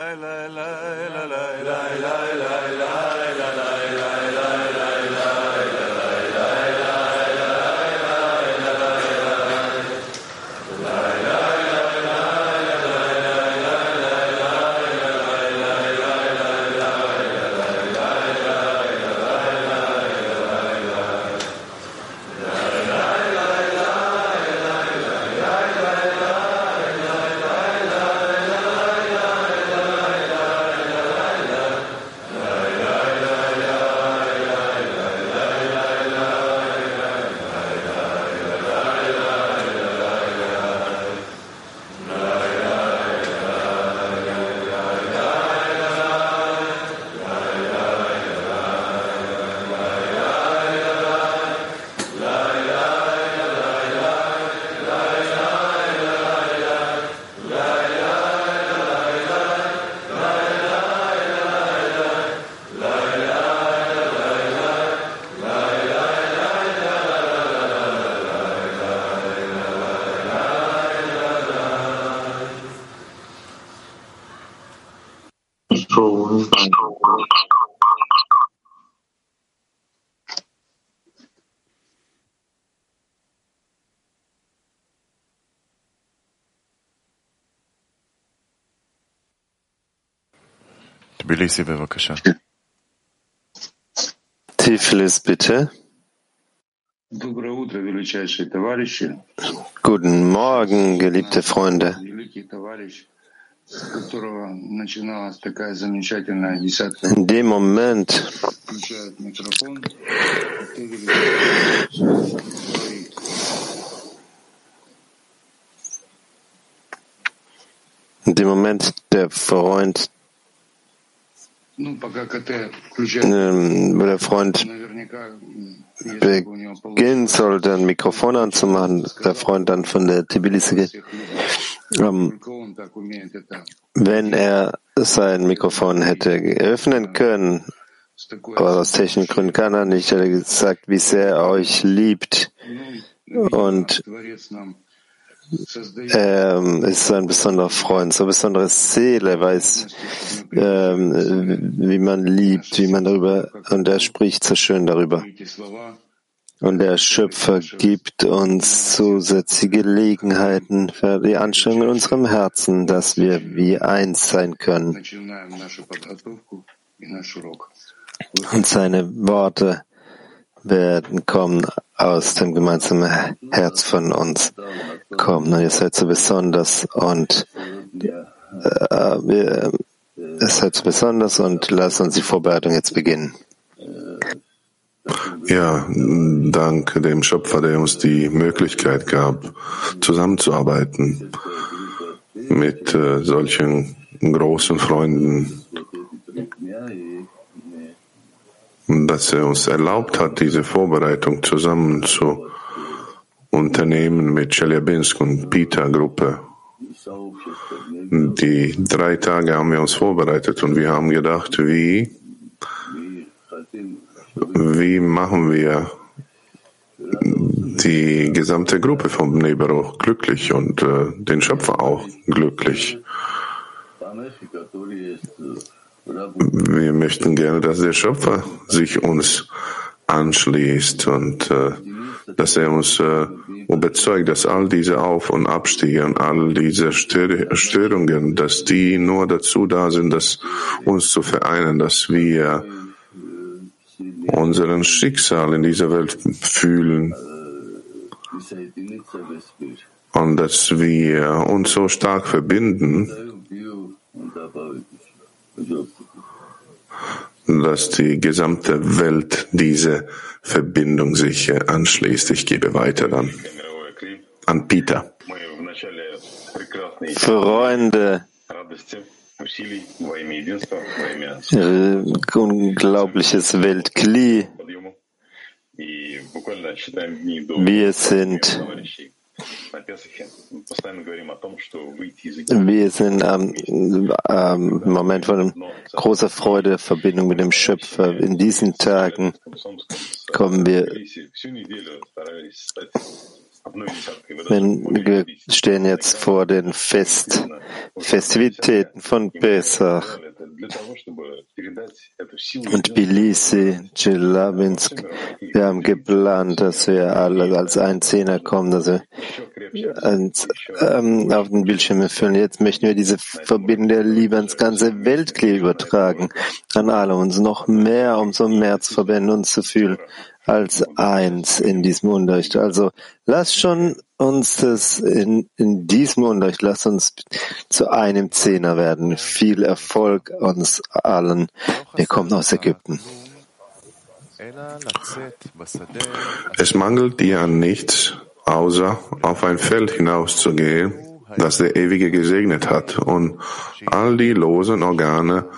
la la la la la la Tbilisi, בבקשה. Tiflis, bitte. Guten Morgen, geliebte Freunde. In dem Moment, in dem Moment der Freund wo der Freund beginnen sollte, ein Mikrofon anzumachen, der Freund dann von der Tbilisi geht. Ähm, wenn er sein Mikrofon hätte öffnen können, aber aus technischen Gründen kann er nicht, er hat gesagt, wie sehr er euch liebt und er ist ein besonderer Freund, so eine besondere Seele, weiß, ähm, wie man liebt, wie man darüber, und er spricht so schön darüber. Und der Schöpfer gibt uns zusätzliche Gelegenheiten für die Anstrengung in unserem Herzen, dass wir wie eins sein können. Und seine Worte werden kommen aus dem gemeinsamen Herz von uns kommen. Und ihr seid so besonders und äh, ihr seid so besonders und lasst uns die Vorbereitung jetzt beginnen. Ja, dank dem Schöpfer, der uns die Möglichkeit gab, zusammenzuarbeiten mit äh, solchen großen Freunden dass er uns erlaubt hat, diese Vorbereitung zusammen zu unternehmen mit Chelyabinsk und Pita-Gruppe. Die drei Tage haben wir uns vorbereitet und wir haben gedacht, wie, wie machen wir die gesamte Gruppe vom Neberuch glücklich und äh, den Schöpfer auch glücklich. Wir möchten gerne, dass der Schöpfer sich uns anschließt und äh, dass er uns äh, überzeugt, dass all diese Auf- und Abstiege und all diese Störungen, dass die nur dazu da sind, dass uns zu vereinen, dass wir unseren Schicksal in dieser Welt fühlen und dass wir uns so stark verbinden, dass die gesamte Welt diese Verbindung sich anschließt. Ich gebe weiter dann an Peter. Freunde, unglaubliches Weltkli. Wir sind wir sind am ähm, Moment von großer Freude, Verbindung mit dem Schöpfer. In diesen Tagen kommen wir wir stehen jetzt vor den Fest, Festivitäten von Pesach und Tbilisi, Chelyabinsk. Wir haben geplant, dass wir alle als ein Zehner kommen, dass wir uns, ähm, auf den Bildschirm erfüllen. Jetzt möchten wir diese Verbindung der Liebe ans ganze Weltklick übertragen, an alle uns noch mehr, umso mehr zu verbinden, uns zu fühlen als eins in diesem Unterricht. Also lass schon uns das in, in diesem Unterricht, lass uns zu einem Zehner werden. Viel Erfolg uns allen. Wir kommen aus Ägypten. Es mangelt dir an nichts, außer auf ein Feld hinauszugehen, das der Ewige gesegnet hat, und all die losen Organe,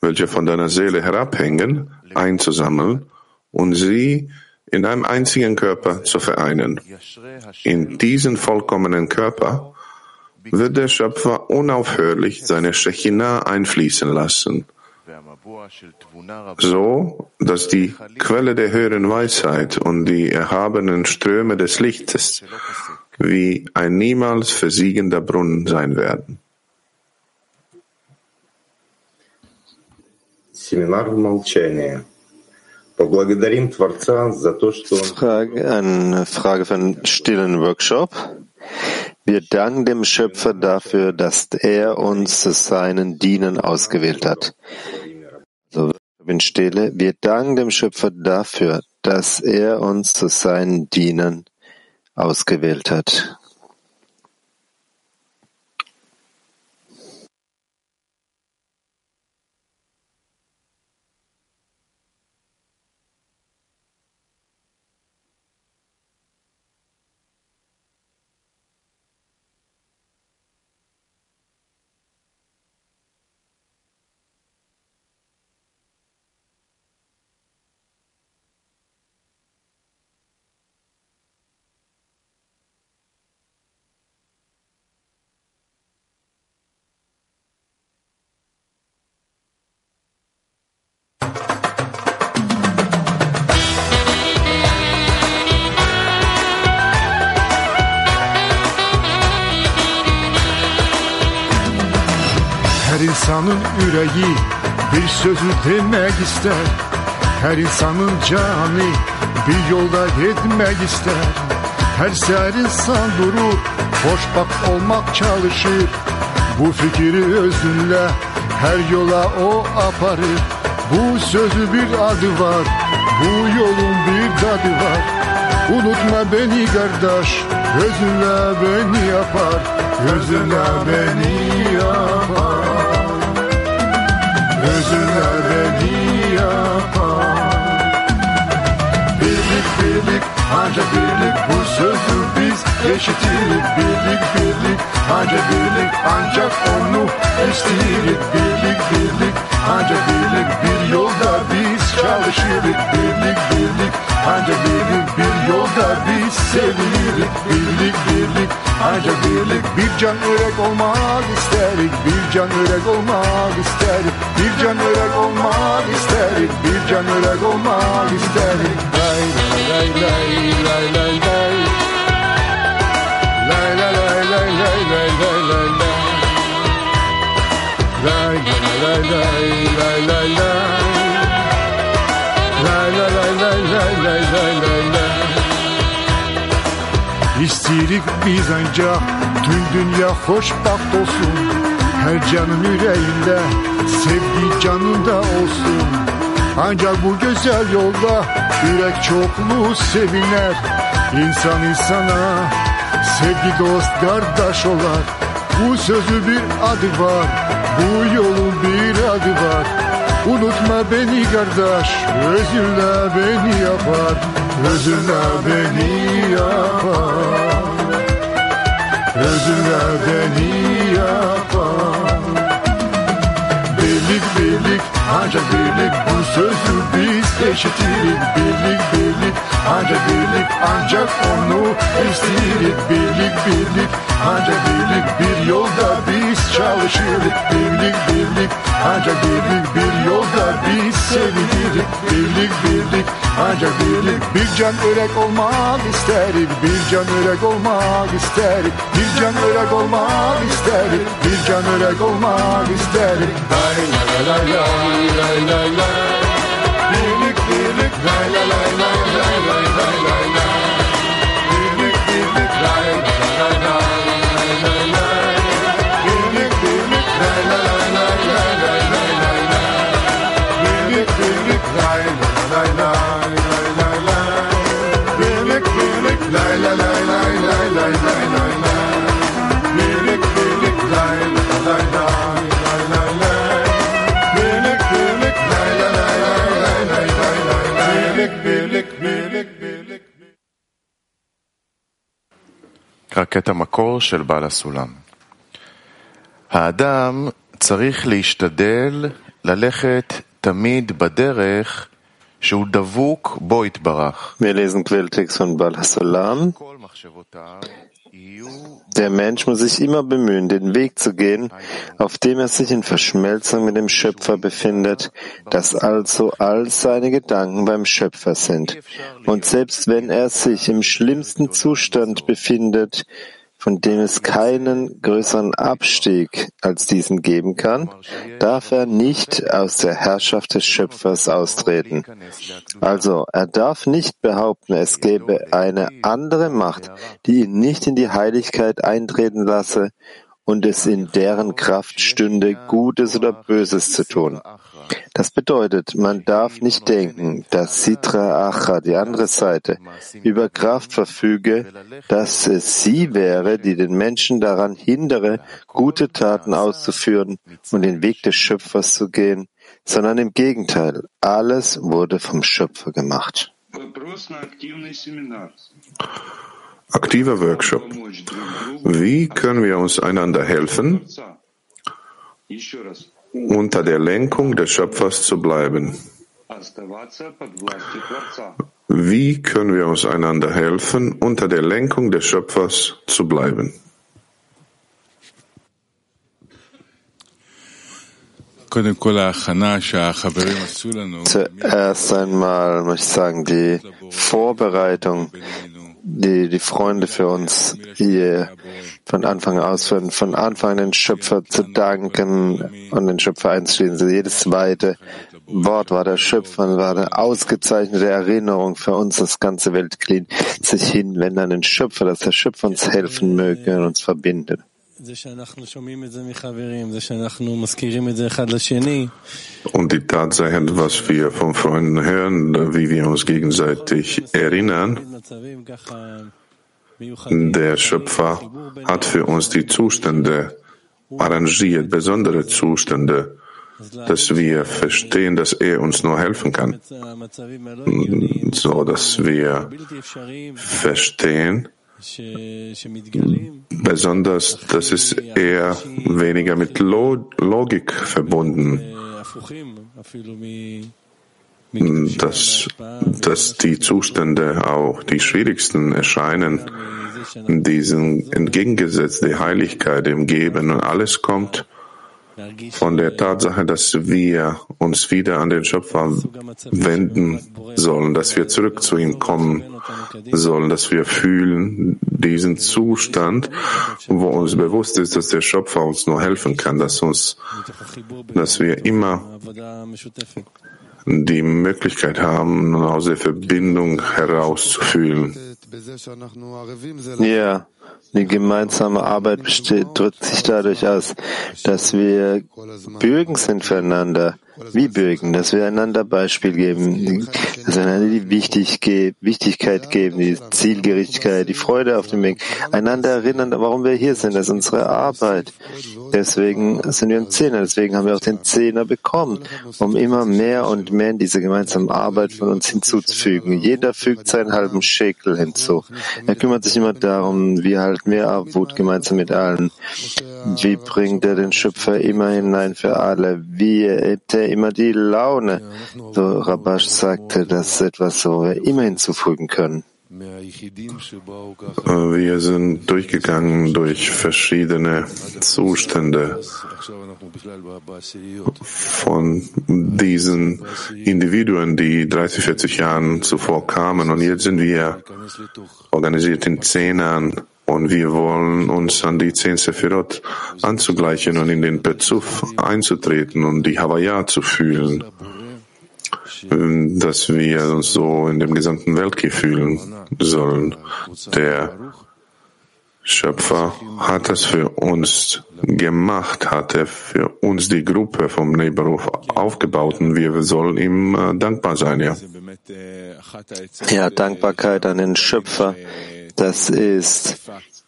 welche von deiner Seele herabhängen, einzusammeln und sie in einem einzigen Körper zu vereinen. In diesen vollkommenen Körper wird der Schöpfer unaufhörlich seine Shechinah einfließen lassen, so dass die Quelle der höheren Weisheit und die erhabenen Ströme des Lichtes wie ein niemals versiegender Brunnen sein werden. Семинар в молчании. Frage, eine Frage für einen stillen Workshop. Wir danken dem Schöpfer dafür, dass er uns zu seinen Dienen ausgewählt hat. So, bin stille. Wir danken dem Schöpfer dafür, dass er uns zu seinen Dienern ausgewählt hat. İnsanın yüreği bir sözü demek ister. Her insanın canı bir yolda gitmek ister. Her ser insan durur, hoş bak olmak çalışır. Bu fikri özünle her yola o aparır. Bu sözü bir adı var, bu yolun bir tadı var. Unutma beni kardeş, gözünle beni yapar Gözünle beni yapar Özüne beni yapar. Birlik birlik ancak eşitirik Birlik birlik ancak birlik ancak onu isteyirik Birlik birlik ancak birlik bir yolda biz çalışırık Birlik birlik ancak birlik bir yolda biz sevirik Birlik birlik ancak birlik bir can örek olmak isterik. Bir can örek olmak isterik. Bir can örek olmak isterik. Bir can örek olmak isterik. Lay lay lay lay lay lay Lay lay lay biz ancak tüm dünya hoşbaht olsun. Her canın yüreğinde sevgi canında olsun. Ancak bu güzel yolda yürek çokluğu seviner İnsan insana sevgi dost kardeş olar Bu sözü bir adı var bu yolun bir adı var. Unutma beni kardeş Özünle beni yapar Özünle beni yapar. Özünle beni yapar. Birlik birlik ancak birlik bu sözü biz eşitirik Birlik birlik. Ancak birlik ancak onu isteyirik Birlik birlik. Ancak birlik bir yolda biz çalışırık Birlik birlik. Ancak birlik bir yolda biz sevinirik. Birlik birlik. Ancak birlik bir Bir can örek olmak isterik. Bir can örek olmak isterik. Bir can örek olmak isterik. Bir can örek olmak isterik. Lay lay lay lay lay lay lay Birlik birlik lay lay lay lay lay lay lay lay lay Birlik birlik lay lay lay lay lay lay Birlik birlik lay lay lay lay lay lay lay lay lay lay lay lay רק את המקור של בעל הסולם. האדם צריך להשתדל ללכת תמיד בדרך שהוא דבוק בו יתברך. Wir lesen Quelltext von Hasolam. Der Mensch muss sich immer bemühen, den Weg zu gehen, auf dem er sich in Verschmelzung mit dem Schöpfer befindet, dass also all seine Gedanken beim Schöpfer sind. Und selbst wenn er sich im schlimmsten Zustand befindet, von dem es keinen größeren Abstieg als diesen geben kann, darf er nicht aus der Herrschaft des Schöpfers austreten. Also, er darf nicht behaupten, es gäbe eine andere Macht, die ihn nicht in die Heiligkeit eintreten lasse und es in deren Kraft stünde, Gutes oder Böses zu tun. Das bedeutet, man darf nicht denken, dass Sitra Acha, die andere Seite, über Kraft verfüge, dass es sie wäre, die den Menschen daran hindere, gute Taten auszuführen und den Weg des Schöpfers zu gehen, sondern im Gegenteil, alles wurde vom Schöpfer gemacht. Aktiver Workshop. Wie können wir uns einander helfen? unter der Lenkung des Schöpfers zu bleiben. Wie können wir uns einander helfen, unter der Lenkung des Schöpfers zu bleiben? Zuerst einmal möchte ich sagen, die Vorbereitung, die die Freunde für uns hier von Anfang aus, von, von Anfang an den Schöpfer zu danken und den Schöpfer einzuschließen. Jedes zweite Wort war der Schöpfer, war eine ausgezeichnete Erinnerung für uns, das ganze Weltglied, sich hinwenden an den Schöpfer, dass der Schöpfer uns helfen möge und uns verbindet. Und die Tatsache, was wir von Freunden hören, wie wir uns gegenseitig erinnern, der Schöpfer hat für uns die Zustände arrangiert, besondere Zustände, dass wir verstehen, dass er uns nur helfen kann, so dass wir verstehen, Besonders, das ist eher weniger mit Logik verbunden, mm, dass, dass die Zustände auch die schwierigsten erscheinen, diesen entgegengesetzt die Heiligkeit im Geben. Und alles kommt von der Tatsache, dass wir uns wieder an den Schöpfer wenden sollen, dass wir zurück zu ihm kommen sollen, dass wir fühlen diesen Zustand, wo uns bewusst ist, dass der Schöpfer uns nur helfen kann, dass uns, dass wir immer die Möglichkeit haben, aus der Verbindung herauszufühlen. Ja, die gemeinsame Arbeit besteht, drückt sich dadurch aus, dass wir Bürgen sind füreinander. Wie Bürgen, dass wir einander Beispiel geben, dass wir einander die Wichtigkeit geben, die Zielgerichtigkeit, die Freude auf dem Weg, einander erinnern, warum wir hier sind, das ist unsere Arbeit. Deswegen sind wir im Zehner, deswegen haben wir auch den Zehner bekommen, um immer mehr und mehr in diese gemeinsame Arbeit von uns hinzuzufügen. Jeder fügt seinen halben Schekel hinzu. Er kümmert sich immer darum, wie halten wir Armut gemeinsam mit allen. Wie bringt er den Schöpfer immer hinein für alle? Wie hebt er immer die Laune? So Rabash sagte, das ist etwas, so wir immer hinzufügen können. Wir sind durchgegangen durch verschiedene Zustände von diesen Individuen, die 30, 40 Jahren zuvor kamen. Und jetzt sind wir organisiert in Zehnern und wir wollen uns an die zehn Sephirot anzugleichen und in den Bezuf einzutreten und die Havaya zu fühlen dass wir uns so in dem gesamten Weltkrieg fühlen sollen. Der Schöpfer hat es für uns gemacht, hat er für uns die Gruppe vom Neberuf aufgebaut und wir sollen ihm äh, dankbar sein, ja. Ja, Dankbarkeit an den Schöpfer, das ist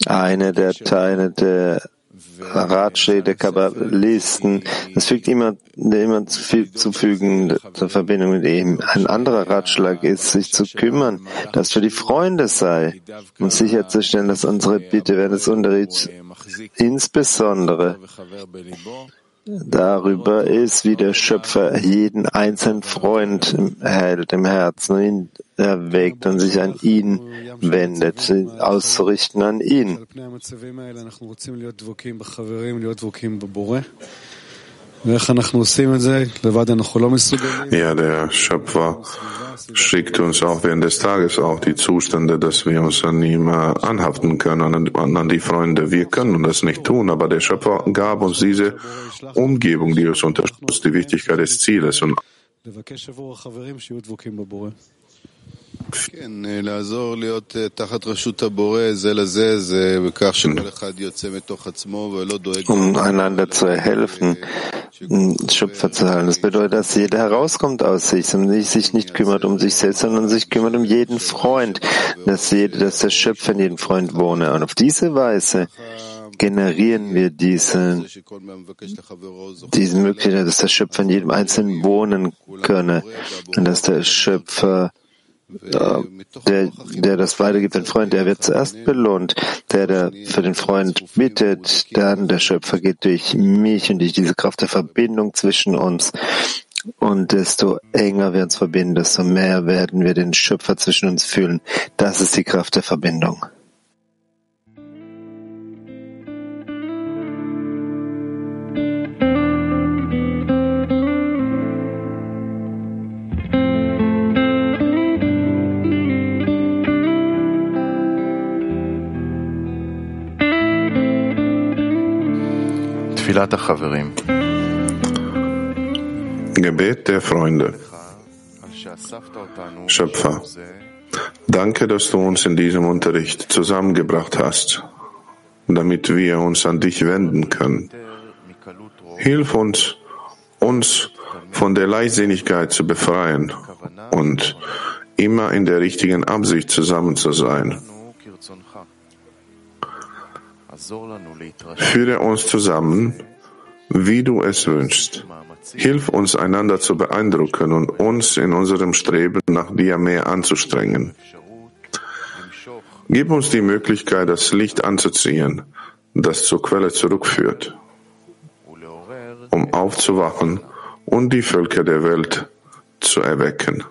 eine der Teile der Ratschläge der Kabbalisten. Es fügt immer, immer zu fügen zur Verbindung mit ihm. Ein anderer Ratschlag ist, sich zu kümmern, dass für die Freunde sei und sicherzustellen, dass unsere Bitte während des Unterrichts insbesondere darüber ist, wie der Schöpfer jeden einzelnen Freund hält im Herzen ihn erwägt und sich an ihn wendet, auszurichten an ihn. Ja, der Schöpfer schickt uns auch während des Tages auch die Zustände, dass wir uns an ihm anhaften können, an, an die Freunde. Wir können das nicht tun, aber der Schöpfer gab uns diese Umgebung, die uns unterstützt, die Wichtigkeit des Zieles. Und um einander zu helfen, Schöpfer zu halten. Das bedeutet, dass jeder herauskommt aus sich und sich nicht kümmert um sich selbst, sondern sich kümmert um jeden Freund, dass, jeder, dass der Schöpfer in jedem Freund wohne. Und auf diese Weise generieren wir diese, diese Möglichkeit, dass der Schöpfer in jedem Einzelnen wohnen könne und dass der Schöpfer der, der das weitergibt, ein Freund, der wird zuerst belohnt. Der, der für den Freund bittet, dann der Schöpfer geht durch mich und durch diese Kraft der Verbindung zwischen uns. Und desto enger wir uns verbinden, desto mehr werden wir den Schöpfer zwischen uns fühlen. Das ist die Kraft der Verbindung. Gebet der Freunde. Schöpfer, danke, dass du uns in diesem Unterricht zusammengebracht hast, damit wir uns an dich wenden können. Hilf uns, uns von der Leichtsinnigkeit zu befreien und immer in der richtigen Absicht zusammen zu sein. Führe uns zusammen, wie du es wünschst. Hilf uns, einander zu beeindrucken und uns in unserem Streben nach dir mehr anzustrengen. Gib uns die Möglichkeit, das Licht anzuziehen, das zur Quelle zurückführt, um aufzuwachen und die Völker der Welt zu erwecken.